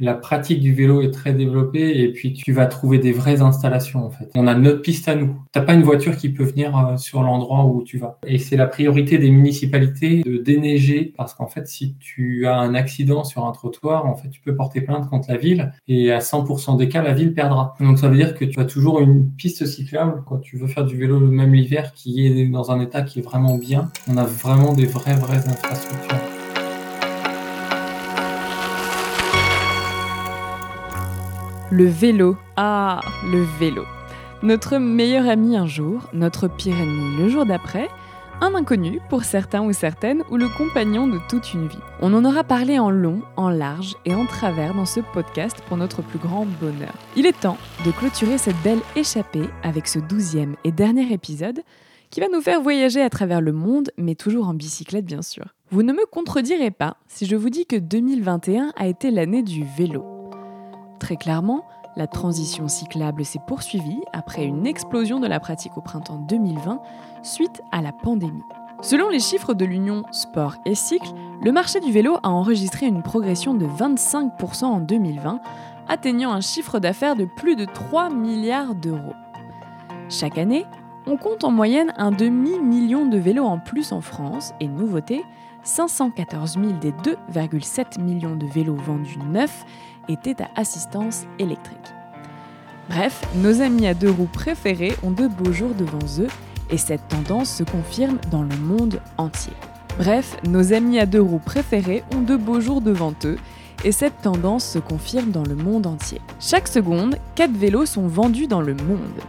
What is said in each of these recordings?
La pratique du vélo est très développée et puis tu vas trouver des vraies installations en fait. On a notre piste à nous. T'as pas une voiture qui peut venir euh, sur l'endroit où tu vas. Et c'est la priorité des municipalités de déneiger parce qu'en fait si tu as un accident sur un trottoir, en fait tu peux porter plainte contre la ville et à 100% des cas la ville perdra. Donc ça veut dire que tu as toujours une piste cyclable quand tu veux faire du vélo même l'hiver qui est dans un état qui est vraiment bien. On a vraiment des vraies vraies infrastructures. Le vélo. Ah, le vélo. Notre meilleur ami un jour, notre pire ennemi le jour d'après, un inconnu pour certains ou certaines ou le compagnon de toute une vie. On en aura parlé en long, en large et en travers dans ce podcast pour notre plus grand bonheur. Il est temps de clôturer cette belle échappée avec ce douzième et dernier épisode qui va nous faire voyager à travers le monde, mais toujours en bicyclette bien sûr. Vous ne me contredirez pas si je vous dis que 2021 a été l'année du vélo. Très clairement, la transition cyclable s'est poursuivie après une explosion de la pratique au printemps 2020 suite à la pandémie. Selon les chiffres de l'Union Sport et Cycle, le marché du vélo a enregistré une progression de 25% en 2020, atteignant un chiffre d'affaires de plus de 3 milliards d'euros. Chaque année, on compte en moyenne un demi-million de vélos en plus en France et nouveauté, 514 000 des 2,7 millions de vélos vendus neufs étaient à assistance électrique. Bref, nos amis à deux roues préférés ont de beaux jours devant eux et cette tendance se confirme dans le monde entier. Bref, nos amis à deux roues préférés ont de beaux jours devant eux et cette tendance se confirme dans le monde entier. Chaque seconde, 4 vélos sont vendus dans le monde.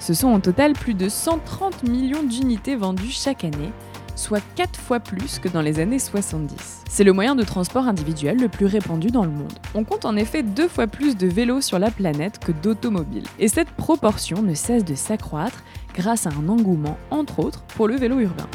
Ce sont en total plus de 130 millions d'unités vendues chaque année, soit 4 fois plus que dans les années 70. C'est le moyen de transport individuel le plus répandu dans le monde. On compte en effet deux fois plus de vélos sur la planète que d'automobiles. Et cette proportion ne cesse de s'accroître grâce à un engouement, entre autres, pour le vélo urbain.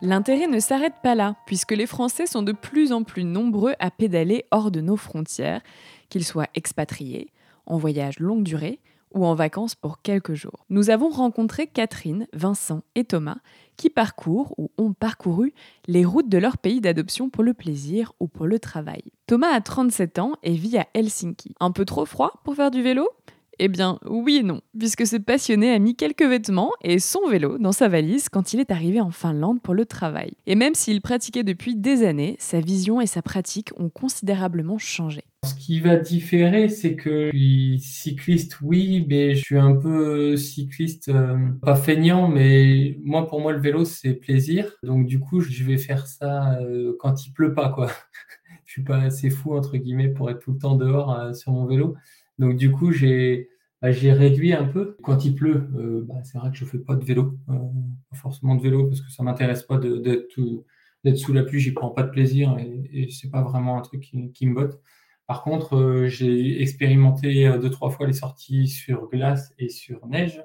L'intérêt ne s'arrête pas là, puisque les Français sont de plus en plus nombreux à pédaler hors de nos frontières, qu'ils soient expatriés, en voyage longue durée ou en vacances pour quelques jours. Nous avons rencontré Catherine, Vincent et Thomas qui parcourent ou ont parcouru les routes de leur pays d'adoption pour le plaisir ou pour le travail. Thomas a 37 ans et vit à Helsinki. Un peu trop froid pour faire du vélo? Eh bien, oui et non, puisque ce passionné a mis quelques vêtements et son vélo dans sa valise quand il est arrivé en Finlande pour le travail. Et même s'il pratiquait depuis des années, sa vision et sa pratique ont considérablement changé. Ce qui va différer, c'est que je suis cycliste, oui, mais je suis un peu cycliste, euh, pas feignant, mais moi, pour moi, le vélo, c'est plaisir. Donc, du coup, je vais faire ça euh, quand il pleut pas, quoi. je suis pas assez fou, entre guillemets, pour être tout le temps dehors euh, sur mon vélo. Donc du coup, j'ai bah, j'ai réduit un peu. Quand il pleut, euh, bah, c'est vrai que je fais pas de vélo, euh, forcément de vélo parce que ça m'intéresse pas d'être sous la pluie, j'y prends pas de plaisir et, et c'est pas vraiment un truc qui, me botte. Par contre, euh, j'ai expérimenté deux trois fois les sorties sur glace et sur neige.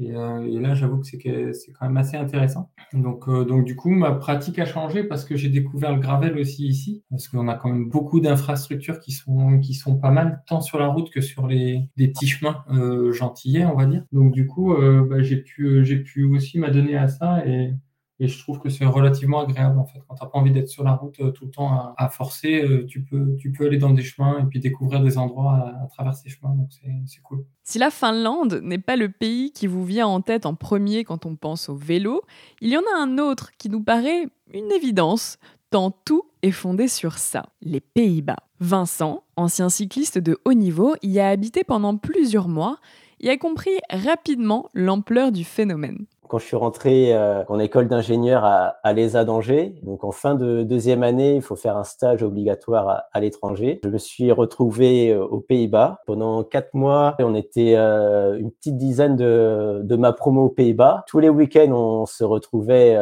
Euh, et, là, j'avoue que c'est quand même assez intéressant. Donc, euh, donc, du coup, ma pratique a changé parce que j'ai découvert le gravel aussi ici, parce qu'on a quand même beaucoup d'infrastructures qui sont, qui sont pas mal, tant sur la route que sur les, des petits chemins euh, gentillets, on va dire. Donc, du coup, bah, j'ai pu, j'ai pu aussi m'adonner à ça et, et je trouve que c'est relativement agréable en fait. Quand tu n'as pas envie d'être sur la route euh, tout le temps à, forcer, euh, tu, peux, tu peux aller dans des chemins et puis découvrir des endroits à, travers ces chemins. Donc c'est cool. Si la Finlande n'est pas le pays qui vous vient en tête en premier quand on pense au vélo, il y en a un autre qui nous paraît une évidence, tant tout est fondé sur ça, les Pays-Bas. Vincent, ancien cycliste de haut niveau, y a habité pendant plusieurs mois et a compris rapidement l'ampleur du phénomène quand je suis rentré euh, en école d'ingénieur à, à l'ESA d'Angers. Donc en fin de deuxième année, il faut faire un stage obligatoire à, l'étranger. Je me suis retrouvé euh, aux Pays-Bas pendant quatre mois. On était euh, une petite dizaine de, ma promo aux Pays-Bas. Tous les week-ends, on se retrouvait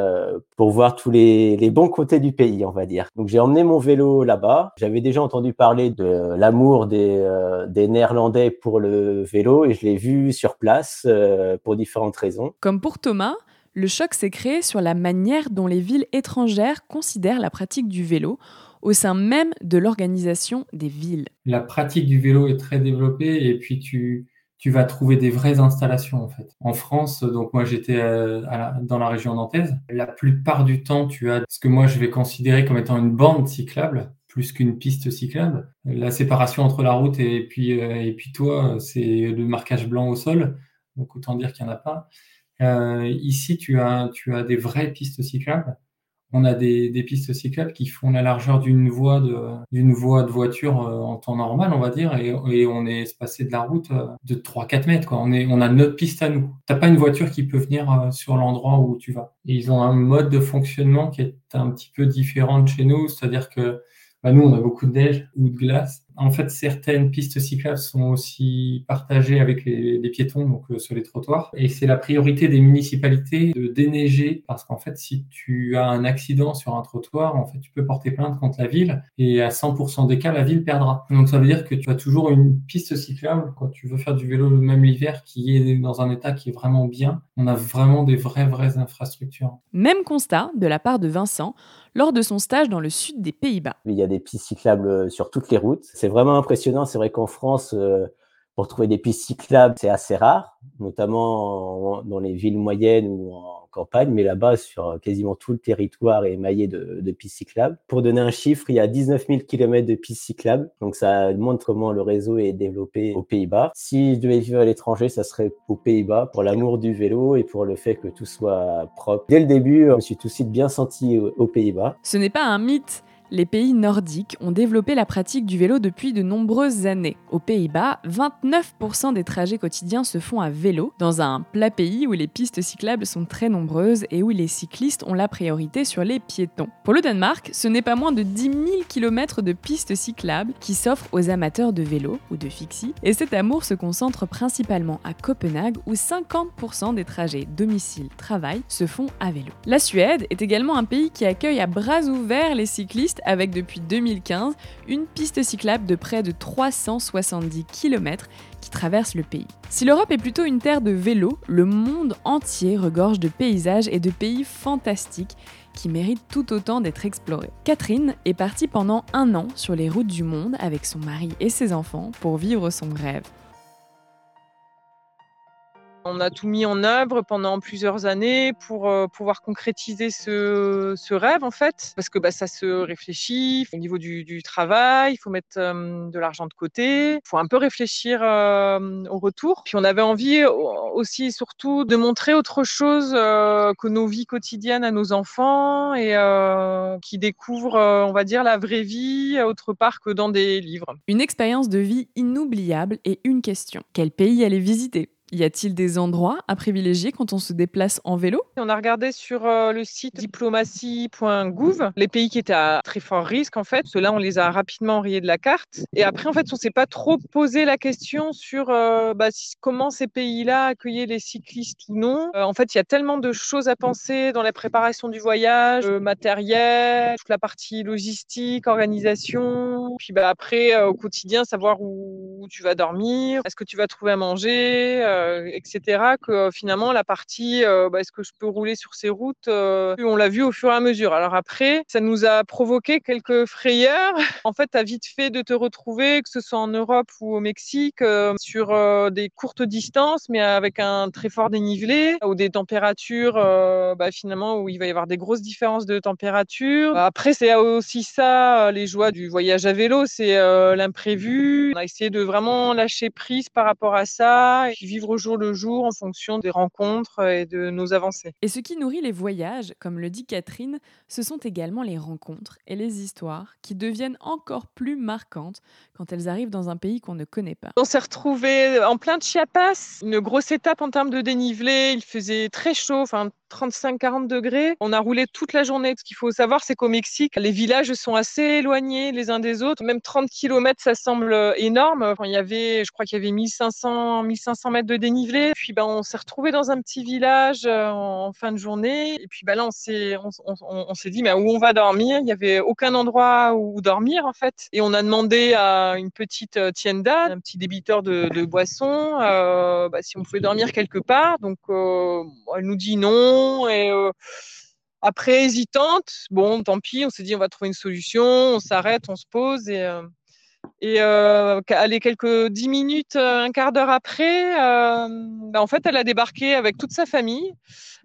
pour voir tous les, bons côtés du pays, on va dire. Donc j'ai emmené mon vélo là-bas. J'avais déjà entendu parler de l'amour des Néerlandais pour le vélo et je l'ai vu sur place pour différentes raisons. Comme pour Thomas le choc s'est créé sur la manière dont les villes étrangères considèrent la pratique du vélo au sein même de l'organisation des villes. La pratique du vélo est très développée et puis tu, tu vas trouver des vraies installations en fait. En France, donc moi j'étais euh, dans la région nantaise, la plupart du temps tu as ce que moi je vais considérer comme étant une bande cyclable plus qu'une piste cyclable. La séparation entre la route et puis, euh, et puis toi, c'est le marquage blanc au sol, donc autant dire qu'il n'y en a pas. Euh, ici, tu as, tu as des vraies pistes cyclables on a des, pistes cyclables qui font la largeur d'une voie de d'une voie de voiture euh, en temps normal, on va dire, et, on est espacé de la route euh, de 3-4 mètres. On, a notre piste à nous. T'as pas une voiture qui peut venir sur l'endroit où tu vas. Ils ont un mode de fonctionnement qui est un petit peu différent de chez nous, c'est-à-dire que bah, nous, on a beaucoup de neige ou de glace. En fait, certaines pistes cyclables sont aussi partagées avec les, piétons, donc euh, sur les trottoirs. Et c'est la priorité des municipalités de déneiger, parce qu'en fait, si tu as un accident sur un trottoir, en fait, tu peux porter plainte contre la ville, et à 100% des cas, la ville perdra. Donc ça veut dire que tu as toujours une piste cyclable quand tu veux faire du vélo, même l'hiver, qui est dans un état qui est vraiment bien. On a vraiment des vraies, vraies infrastructures. Même constat de la part de Vincent lors de son stage dans le sud des Pays-Bas. Il y a des pistes cyclables sur toutes les routes. C'est vraiment impressionnant. C'est vrai qu'en France, euh, pour trouver des pistes cyclables, c'est assez rare, notamment dans les villes moyennes ou en campagne, mais là-bas, sur quasiment tout le territoire est émaillé de, pistes cyclables. Pour donner un chiffre, il y a 19 000 km de pistes cyclables, donc ça montre comment le réseau est développé aux Pays-Bas. Si je devais vivre à l'étranger, ça serait aux Pays-Bas pour l'amour du vélo et pour le fait que tout soit propre. Dès le début, je me suis tout de suite bien senti aux Pays-Bas. Ce n'est pas un mythe les pays nordiques ont développé la pratique du vélo depuis de nombreuses années. Aux Pays-Bas, 29% des trajets quotidiens se font à vélo, dans un plat pays où les pistes cyclables sont très nombreuses et où les cyclistes ont la priorité sur les piétons. Pour le Danemark, ce n'est pas moins de 10 000 km de pistes cyclables qui s'offrent aux amateurs de vélo ou de fixie, et cet amour se concentre principalement à Copenhague où 50% des trajets domicile-travail se font à vélo. La Suède est également un pays qui accueille à bras ouverts les cyclistes avec depuis 2015 une piste cyclable de près de 370 km qui traverse le pays. Si l'Europe est plutôt une terre de vélo, le monde entier regorge de paysages et de pays fantastiques qui méritent tout autant d'être explorés. Catherine est partie pendant un an sur les routes du monde avec son mari et ses enfants pour vivre son rêve. On a tout mis en œuvre pendant plusieurs années pour euh, pouvoir concrétiser ce, rêve en fait, parce que bah, ça se réfléchit au niveau du, travail, il faut mettre euh, de l'argent de côté, il faut un peu réfléchir euh, au retour. Puis on avait envie aussi et surtout de montrer autre chose que nos vies quotidiennes à nos enfants et qui découvrent, on va dire, la vraie vie autre part que dans des livres. Une expérience de vie inoubliable et une question. Quel pays aller visiter? Y a-t-il des endroits à privilégier quand on se déplace en vélo? On a regardé sur euh, le site diplomatie.gouv les pays qui étaient à très fort risque en fait. Ceux-là, on les a rapidement rayés de la carte. Et après, en fait, on s'est pas trop posé la question sur euh, bah, comment ces pays-là accueillaient les cyclistes ou non. Euh, en fait, il y a tellement de choses à penser dans la préparation du voyage, le matériel, toute la partie logistique, organisation. Puis bah, après, au quotidien, savoir où, tu vas dormir, est-ce que tu vas trouver à manger euh, etc., que euh, finalement la partie euh, bah, est-ce que je peux rouler sur ces routes, on l'a vu au fur et à mesure. Alors après, ça nous a provoqué quelques frayeurs. En fait, tu as vite fait de te retrouver, que ce soit en Europe ou au Mexique, sur des courtes distances, mais avec un très fort dénivelé, ou des températures bah, finalement où il va y avoir des grosses différences de température. Après, c'est aussi ça, les joies du voyage à vélo, c'est l'imprévu. On a essayé de vraiment lâcher prise par rapport à ça et vivre au jour le jour en fonction des rencontres et de nos avancées. Et ce qui nourrit les voyages, comme le dit Catherine, ce sont également les rencontres et les histoires qui deviennent encore plus marquantes quand elles arrivent dans un pays qu'on ne connaît pas. On s'est retrouvé en plein de Chiapas, une grosse étape en termes de dénivelé, il faisait très chaud, enfin 35-40 degrés. On a roulé toute la journée. Ce qu'il faut savoir, c'est qu'au Mexique, les villages sont assez éloignés les uns des autres. Même 30 km, ça semble énorme. il y avait, je crois qu'il y avait 1500, 1500 mètres de dénivelé. Puis ben, on s'est retrouvé dans un petit village euh, en fin de journée. Et puis ben, là, on s'est, on, s'est dit, où on va dormir? Il n'y avait aucun endroit où dormir en fait. Et on a demandé à une petite euh, tienda, un petit débiteur de, boissons, euh, bah, si on pouvait dormir quelque part. Donc elle nous dit non. Et après, hésitante, bon, tant pis, on s'est dit on va trouver une solution, on s'arrête, on se pose et Et euh, quelques dix minutes, un quart d'heure après, bah, en fait, elle a débarqué avec toute sa famille.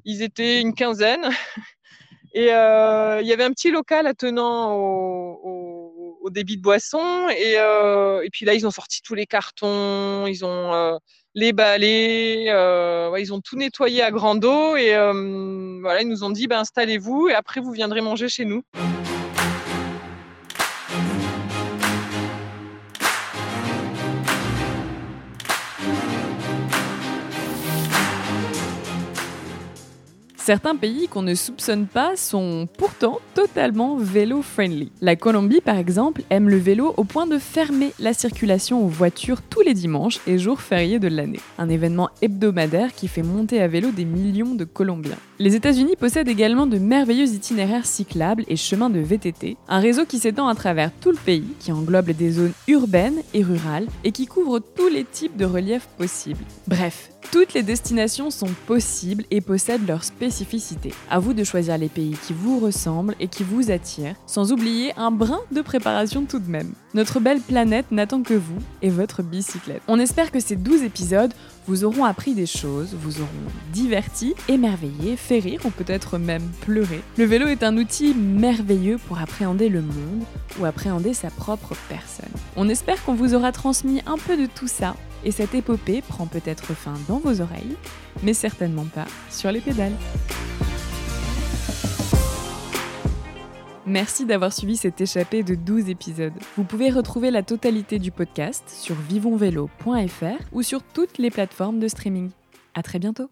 Ils étaient une quinzaine. Et il y avait un petit local attenant au, au, débit de boisson. Et, et, puis là, ils ont sorti tous les cartons, ils ont les balais, euh, ils ont tout nettoyé à grand eau et euh, voilà, ils nous ont dit ben, installez-vous et après vous viendrez manger chez nous. Certains pays qu'on ne soupçonne pas sont pourtant totalement vélo-friendly. La Colombie, par exemple, aime le vélo au point de fermer la circulation aux voitures tous les dimanches et jours fériés de l'année. Un événement hebdomadaire qui fait monter à vélo des millions de Colombiens. Les États-Unis possèdent également de merveilleux itinéraires cyclables et chemins de VTT, un réseau qui s'étend à travers tout le pays, qui englobe des zones urbaines et rurales et qui couvre tous les types de reliefs possibles. Bref, toutes les destinations sont possibles et possèdent leur spécificité. À vous de choisir les pays qui vous ressemblent et qui vous attirent, sans oublier un brin de préparation tout de même. Notre belle planète n'attend que vous et votre bicyclette. On espère que ces 12 épisodes vous auront appris des choses, vous auront diverti, émerveillé, fait rire ou peut-être même pleuré. Le vélo est un outil merveilleux pour appréhender le monde ou appréhender sa propre personne. On espère qu'on vous aura transmis un peu de tout ça et cette épopée prend peut-être fin dans vos oreilles, mais certainement pas sur les pédales. Merci d'avoir suivi cette échappée de 12 épisodes. Vous pouvez retrouver la totalité du podcast sur vivonvélo.fr ou sur toutes les plateformes de streaming. À très bientôt.